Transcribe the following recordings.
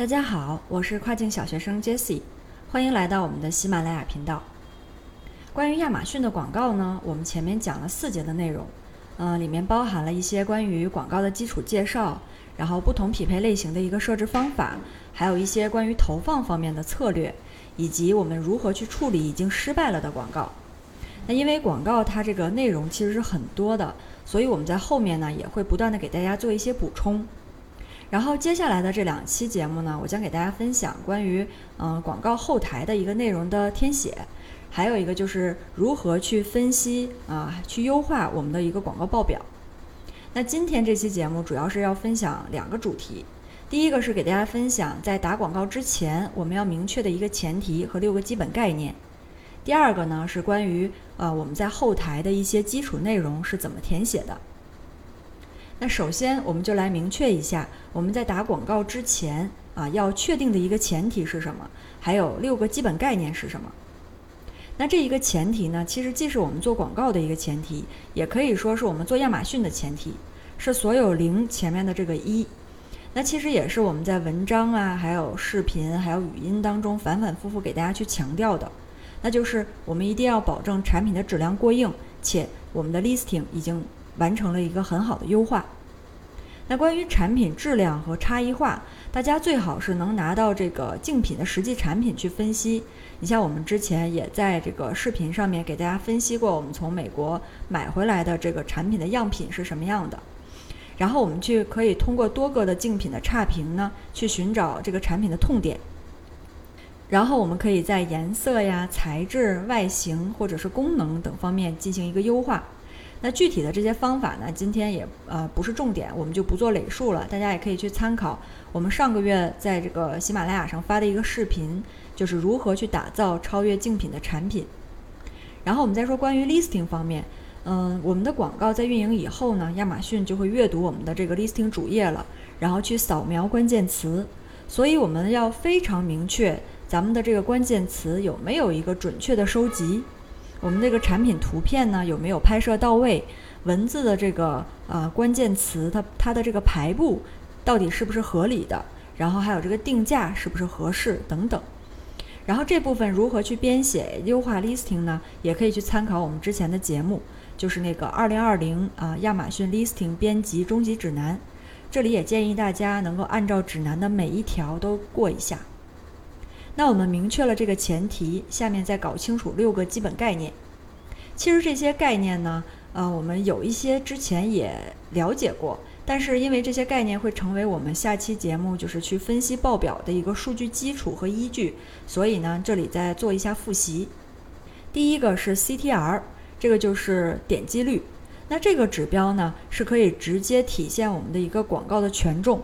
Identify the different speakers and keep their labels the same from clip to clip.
Speaker 1: 大家好，我是跨境小学生 Jessie，欢迎来到我们的喜马拉雅频道。关于亚马逊的广告呢，我们前面讲了四节的内容，呃，里面包含了一些关于广告的基础介绍，然后不同匹配类型的一个设置方法，还有一些关于投放方面的策略，以及我们如何去处理已经失败了的广告。那因为广告它这个内容其实是很多的，所以我们在后面呢也会不断的给大家做一些补充。然后接下来的这两期节目呢，我将给大家分享关于嗯广告后台的一个内容的填写，还有一个就是如何去分析啊，去优化我们的一个广告报表。那今天这期节目主要是要分享两个主题，第一个是给大家分享在打广告之前我们要明确的一个前提和六个基本概念，第二个呢是关于呃我们在后台的一些基础内容是怎么填写的。那首先，我们就来明确一下，我们在打广告之前啊，要确定的一个前提是什么？还有六个基本概念是什么？那这一个前提呢，其实既是我们做广告的一个前提，也可以说是我们做亚马逊的前提，是所有零前面的这个一。那其实也是我们在文章啊，还有视频，还有语音当中反反复复给大家去强调的，那就是我们一定要保证产品的质量过硬，且我们的 listing 已经。完成了一个很好的优化。那关于产品质量和差异化，大家最好是能拿到这个竞品的实际产品去分析。你像我们之前也在这个视频上面给大家分析过，我们从美国买回来的这个产品的样品是什么样的。然后我们去可以通过多个的竞品的差评呢，去寻找这个产品的痛点。然后我们可以在颜色呀、材质、外形或者是功能等方面进行一个优化。那具体的这些方法呢，今天也呃不是重点，我们就不做累述了。大家也可以去参考我们上个月在这个喜马拉雅上发的一个视频，就是如何去打造超越竞品的产品。然后我们再说关于 listing 方面，嗯，我们的广告在运营以后呢，亚马逊就会阅读我们的这个 listing 主页了，然后去扫描关键词。所以我们要非常明确咱们的这个关键词有没有一个准确的收集。我们这个产品图片呢有没有拍摄到位？文字的这个呃关键词，它它的这个排布到底是不是合理的？然后还有这个定价是不是合适等等。然后这部分如何去编写优化 listing 呢？也可以去参考我们之前的节目，就是那个二零二零啊亚马逊 listing 编辑终极指南。这里也建议大家能够按照指南的每一条都过一下。那我们明确了这个前提，下面再搞清楚六个基本概念。其实这些概念呢，呃，我们有一些之前也了解过，但是因为这些概念会成为我们下期节目就是去分析报表的一个数据基础和依据，所以呢，这里再做一下复习。第一个是 CTR，这个就是点击率。那这个指标呢，是可以直接体现我们的一个广告的权重。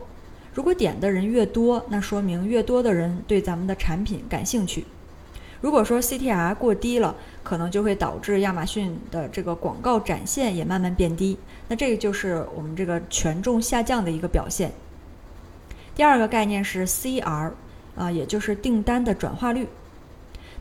Speaker 1: 如果点的人越多，那说明越多的人对咱们的产品感兴趣。如果说 CTR 过低了，可能就会导致亚马逊的这个广告展现也慢慢变低。那这个就是我们这个权重下降的一个表现。第二个概念是 CR，啊，也就是订单的转化率。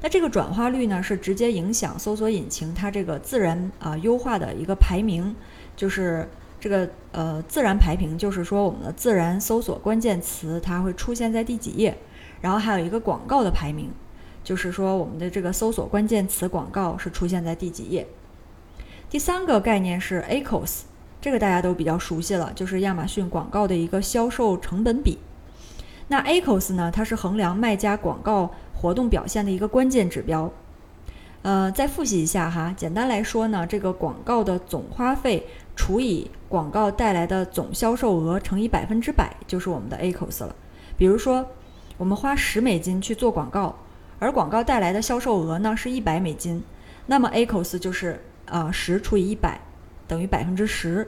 Speaker 1: 那这个转化率呢，是直接影响搜索引擎它这个自然啊优化的一个排名，就是。这个呃自然排名就是说我们的自然搜索关键词它会出现在第几页，然后还有一个广告的排名，就是说我们的这个搜索关键词广告是出现在第几页。第三个概念是 ACOS，这个大家都比较熟悉了，就是亚马逊广告的一个销售成本比。那 ACOS 呢，它是衡量卖家广告活动表现的一个关键指标。呃，再复习一下哈，简单来说呢，这个广告的总花费除以广告带来的总销售额乘以百分之百，就是我们的 ACOS 了。比如说，我们花十美金去做广告，而广告带来的销售额呢是一百美金，那么 ACOS 就是啊十除以一百等于百分之十。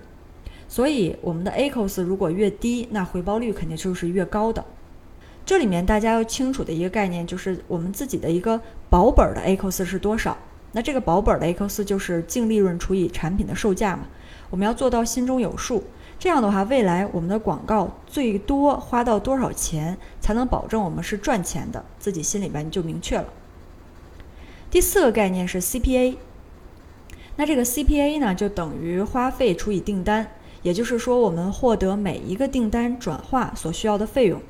Speaker 1: 所以我们的 ACOS 如果越低，那回报率肯定就是越高的。这里面大家要清楚的一个概念就是我们自己的一个保本的 ACOS 是多少？那这个保本的 ACOS 就是净利润除以产品的售价嘛。我们要做到心中有数，这样的话，未来我们的广告最多花到多少钱才能保证我们是赚钱的？自己心里边就明确了。第四个概念是 CPA，那这个 CPA 呢就等于花费除以订单，也就是说我们获得每一个订单转化所需要的费用。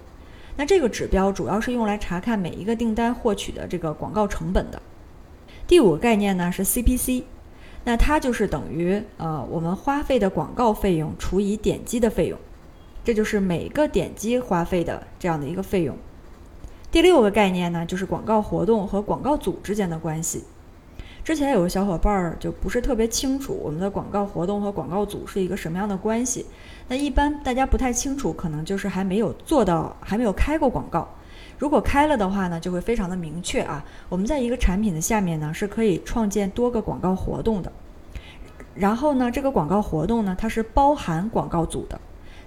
Speaker 1: 那这个指标主要是用来查看每一个订单获取的这个广告成本的。第五个概念呢是 CPC，那它就是等于呃我们花费的广告费用除以点击的费用，这就是每个点击花费的这样的一个费用。第六个概念呢就是广告活动和广告组之间的关系。之前有个小伙伴儿就不是特别清楚我们的广告活动和广告组是一个什么样的关系。那一般大家不太清楚，可能就是还没有做到，还没有开过广告。如果开了的话呢，就会非常的明确啊。我们在一个产品的下面呢，是可以创建多个广告活动的。然后呢，这个广告活动呢，它是包含广告组的。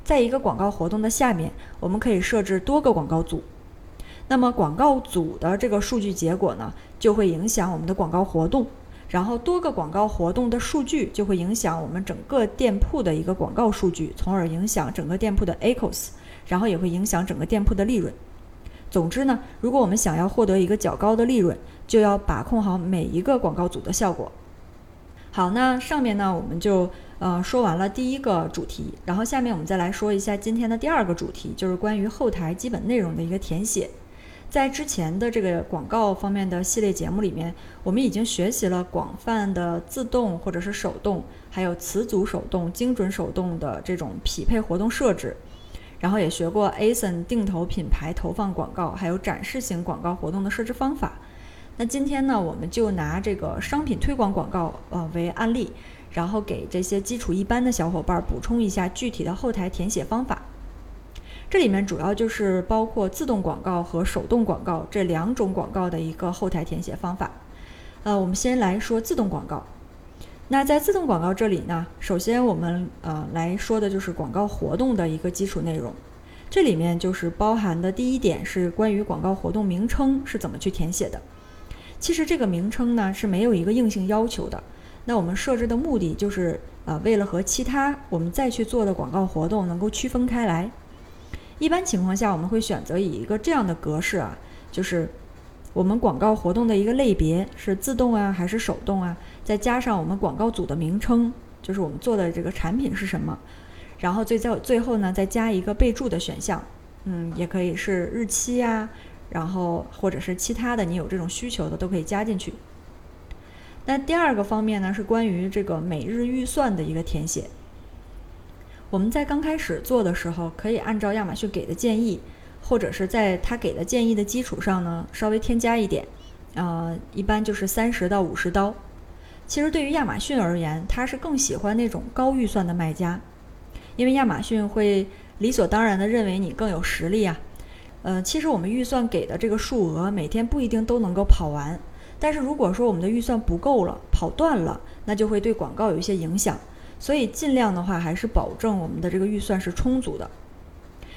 Speaker 1: 在一个广告活动的下面，我们可以设置多个广告组。那么广告组的这个数据结果呢，就会影响我们的广告活动，然后多个广告活动的数据就会影响我们整个店铺的一个广告数据，从而影响整个店铺的 ACOS，然后也会影响整个店铺的利润。总之呢，如果我们想要获得一个较高的利润，就要把控好每一个广告组的效果。好，那上面呢我们就呃说完了第一个主题，然后下面我们再来说一下今天的第二个主题，就是关于后台基本内容的一个填写。在之前的这个广告方面的系列节目里面，我们已经学习了广泛的自动或者是手动，还有词组手动、精准手动的这种匹配活动设置，然后也学过 ASIN 定投品牌投放广告，还有展示型广告活动的设置方法。那今天呢，我们就拿这个商品推广广告呃为案例，然后给这些基础一般的小伙伴补充一下具体的后台填写方法。这里面主要就是包括自动广告和手动广告这两种广告的一个后台填写方法。呃，我们先来说自动广告。那在自动广告这里呢，首先我们呃来说的就是广告活动的一个基础内容。这里面就是包含的第一点是关于广告活动名称是怎么去填写的。其实这个名称呢是没有一个硬性要求的。那我们设置的目的就是呃为了和其他我们再去做的广告活动能够区分开来。一般情况下，我们会选择以一个这样的格式啊，就是我们广告活动的一个类别是自动啊还是手动啊，再加上我们广告组的名称，就是我们做的这个产品是什么，然后最最最后呢再加一个备注的选项，嗯，也可以是日期呀，然后或者是其他的，你有这种需求的都可以加进去。那第二个方面呢是关于这个每日预算的一个填写。我们在刚开始做的时候，可以按照亚马逊给的建议，或者是在他给的建议的基础上呢，稍微添加一点，呃，一般就是三十到五十刀。其实对于亚马逊而言，他是更喜欢那种高预算的卖家，因为亚马逊会理所当然的认为你更有实力啊。呃，其实我们预算给的这个数额，每天不一定都能够跑完，但是如果说我们的预算不够了，跑断了，那就会对广告有一些影响。所以尽量的话，还是保证我们的这个预算是充足的。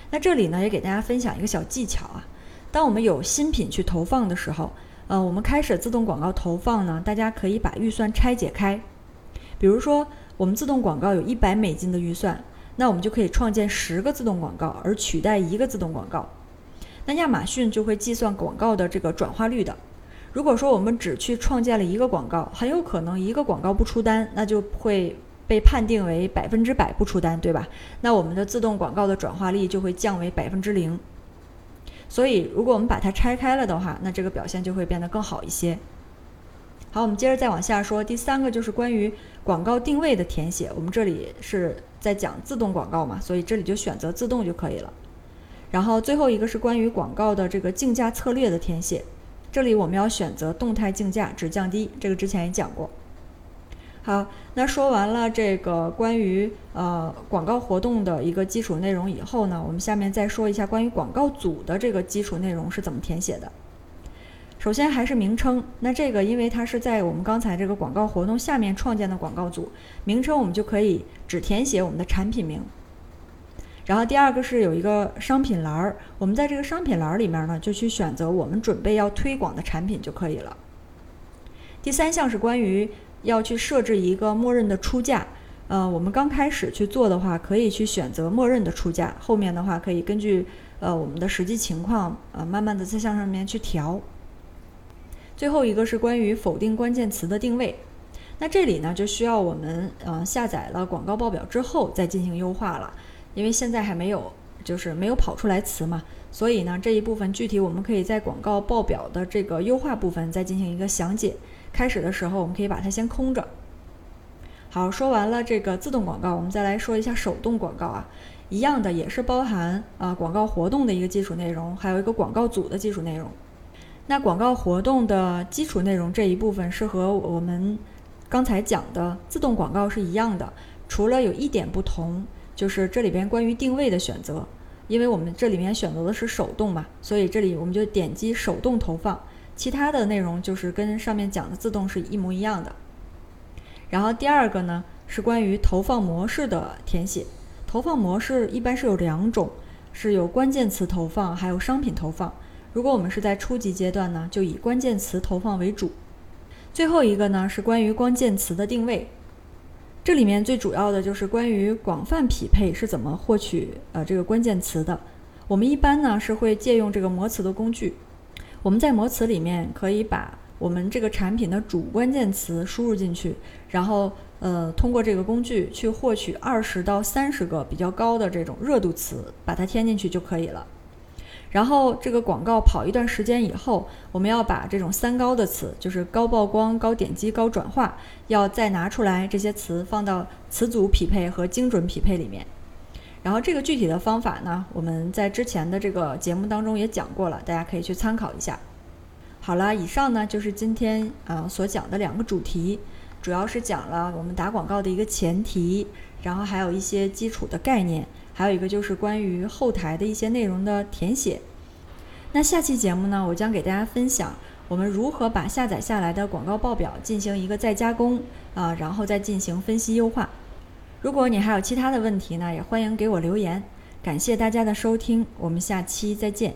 Speaker 1: 那这里呢，也给大家分享一个小技巧啊。当我们有新品去投放的时候，呃，我们开始自动广告投放呢，大家可以把预算拆解开。比如说，我们自动广告有一百美金的预算，那我们就可以创建十个自动广告，而取代一个自动广告。那亚马逊就会计算广告的这个转化率的。如果说我们只去创建了一个广告，很有可能一个广告不出单，那就会。被判定为百分之百不出单，对吧？那我们的自动广告的转化率就会降为百分之零。所以，如果我们把它拆开了的话，那这个表现就会变得更好一些。好，我们接着再往下说，第三个就是关于广告定位的填写。我们这里是在讲自动广告嘛，所以这里就选择自动就可以了。然后最后一个是关于广告的这个竞价策略的填写，这里我们要选择动态竞价，只降低。这个之前也讲过。好，那说完了这个关于呃广告活动的一个基础内容以后呢，我们下面再说一下关于广告组的这个基础内容是怎么填写的。首先还是名称，那这个因为它是在我们刚才这个广告活动下面创建的广告组，名称我们就可以只填写我们的产品名。然后第二个是有一个商品栏儿，我们在这个商品栏儿里面呢，就去选择我们准备要推广的产品就可以了。第三项是关于。要去设置一个默认的出价，呃，我们刚开始去做的话，可以去选择默认的出价，后面的话可以根据呃我们的实际情况，呃，慢慢的在向上面去调。最后一个是关于否定关键词的定位，那这里呢就需要我们呃下载了广告报表之后再进行优化了，因为现在还没有就是没有跑出来词嘛，所以呢，这一部分具体我们可以在广告报表的这个优化部分再进行一个详解。开始的时候，我们可以把它先空着。好，说完了这个自动广告，我们再来说一下手动广告啊，一样的也是包含啊广告活动的一个基础内容，还有一个广告组的基础内容。那广告活动的基础内容这一部分是和我们刚才讲的自动广告是一样的，除了有一点不同，就是这里边关于定位的选择。因为我们这里面选择的是手动嘛，所以这里我们就点击手动投放，其他的内容就是跟上面讲的自动是一模一样的。然后第二个呢是关于投放模式的填写，投放模式一般是有两种，是有关键词投放，还有商品投放。如果我们是在初级阶段呢，就以关键词投放为主。最后一个呢是关于关键词的定位。这里面最主要的就是关于广泛匹配是怎么获取呃这个关键词的。我们一般呢是会借用这个模词的工具。我们在模词里面可以把我们这个产品的主关键词输入进去，然后呃通过这个工具去获取二十到三十个比较高的这种热度词，把它添进去就可以了。然后这个广告跑一段时间以后，我们要把这种三高的词，就是高曝光、高点击、高转化，要再拿出来这些词放到词组匹配和精准匹配里面。然后这个具体的方法呢，我们在之前的这个节目当中也讲过了，大家可以去参考一下。好了，以上呢就是今天啊所讲的两个主题，主要是讲了我们打广告的一个前提，然后还有一些基础的概念。还有一个就是关于后台的一些内容的填写。那下期节目呢，我将给大家分享我们如何把下载下来的广告报表进行一个再加工啊，然后再进行分析优化。如果你还有其他的问题呢，也欢迎给我留言。感谢大家的收听，我们下期再见。